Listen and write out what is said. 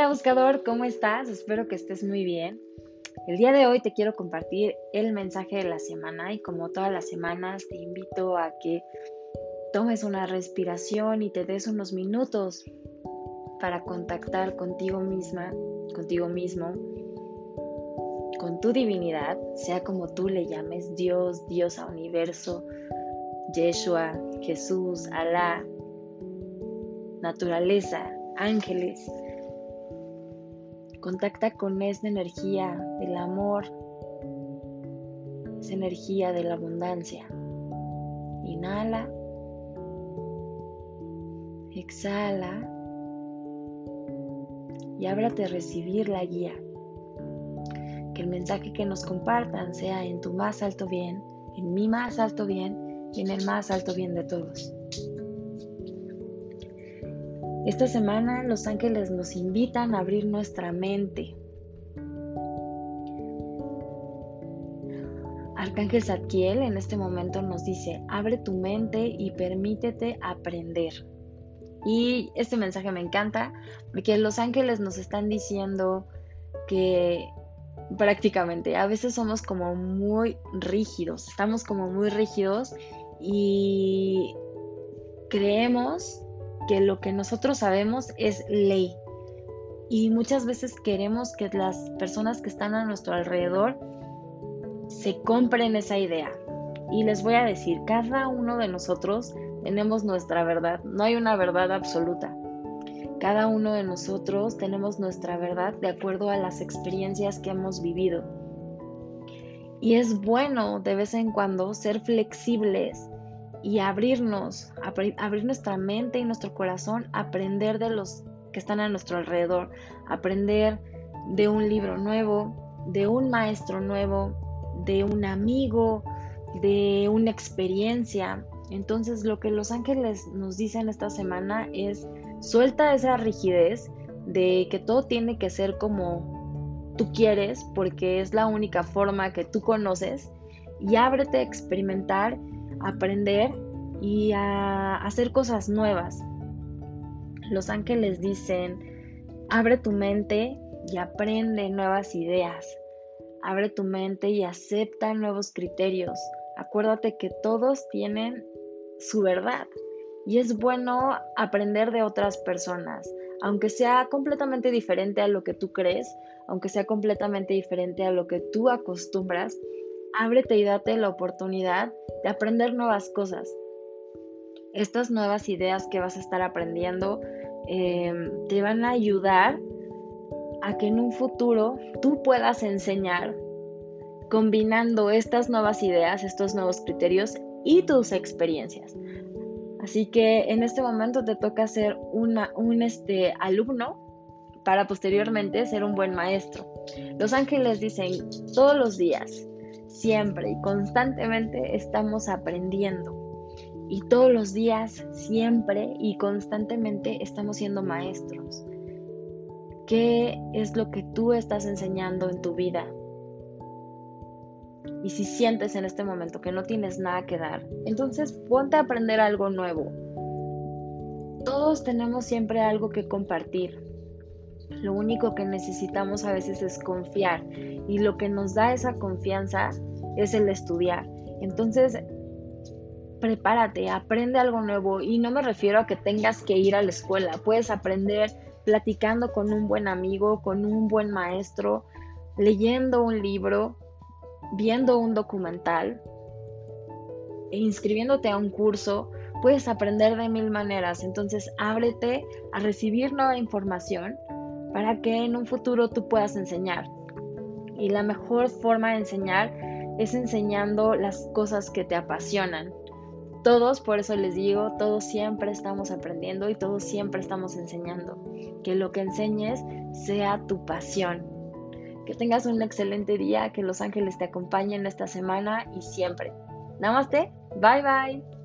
Hola buscador, ¿cómo estás? Espero que estés muy bien. El día de hoy te quiero compartir el mensaje de la semana y como todas las semanas te invito a que tomes una respiración y te des unos minutos para contactar contigo misma, contigo mismo, con tu divinidad, sea como tú le llames, Dios, Diosa, universo, Yeshua, Jesús, Alá, naturaleza, ángeles. Contacta con esa energía del amor, esa energía de la abundancia. Inhala. Exhala. Y ábrate a recibir la guía. Que el mensaje que nos compartan sea en tu más alto bien, en mi más alto bien y en el más alto bien de todos. Esta semana los ángeles nos invitan a abrir nuestra mente. Arcángel Zadkiel en este momento nos dice, abre tu mente y permítete aprender. Y este mensaje me encanta porque los ángeles nos están diciendo que prácticamente a veces somos como muy rígidos, estamos como muy rígidos y creemos lo que nosotros sabemos es ley. Y muchas veces queremos que las personas que están a nuestro alrededor se compren esa idea. Y les voy a decir, cada uno de nosotros tenemos nuestra verdad. No hay una verdad absoluta. Cada uno de nosotros tenemos nuestra verdad de acuerdo a las experiencias que hemos vivido. Y es bueno de vez en cuando ser flexibles y abrirnos, abrir nuestra mente y nuestro corazón, aprender de los que están a nuestro alrededor, aprender de un libro nuevo, de un maestro nuevo, de un amigo, de una experiencia. Entonces lo que los ángeles nos dicen esta semana es suelta esa rigidez de que todo tiene que ser como tú quieres porque es la única forma que tú conoces y ábrete a experimentar aprender y a hacer cosas nuevas. Los ángeles dicen, abre tu mente y aprende nuevas ideas. Abre tu mente y acepta nuevos criterios. Acuérdate que todos tienen su verdad y es bueno aprender de otras personas, aunque sea completamente diferente a lo que tú crees, aunque sea completamente diferente a lo que tú acostumbras, ábrete y date la oportunidad de aprender nuevas cosas. Estas nuevas ideas que vas a estar aprendiendo em, te van a ayudar a que en un futuro tú puedas enseñar combinando estas nuevas ideas, estos nuevos criterios y tus experiencias. Así que en este momento te toca ser un este, alumno para posteriormente ser un buen maestro. Los ángeles dicen todos los días, siempre y constantemente estamos aprendiendo. Y todos los días, siempre y constantemente estamos siendo maestros. ¿Qué es lo que tú estás enseñando en tu vida? Y si sientes en este momento que no tienes nada que dar, entonces ponte a aprender algo nuevo. Todos tenemos siempre algo que compartir. Lo único que necesitamos a veces es confiar y lo que nos da esa confianza es el estudiar. Entonces, prepárate, aprende algo nuevo y no me refiero a que tengas que ir a la escuela, puedes aprender platicando con un buen amigo, con un buen maestro, leyendo un libro, viendo un documental e inscribiéndote a un curso, puedes aprender de mil maneras. Entonces, ábrete a recibir nueva información para que en un futuro tú puedas enseñar. Y la mejor forma de enseñar es enseñando las cosas que te apasionan. Todos, por eso les digo, todos siempre estamos aprendiendo y todos siempre estamos enseñando. Que lo que enseñes sea tu pasión. Que tengas un excelente día, que los ángeles te acompañen esta semana y siempre. Namaste, bye bye.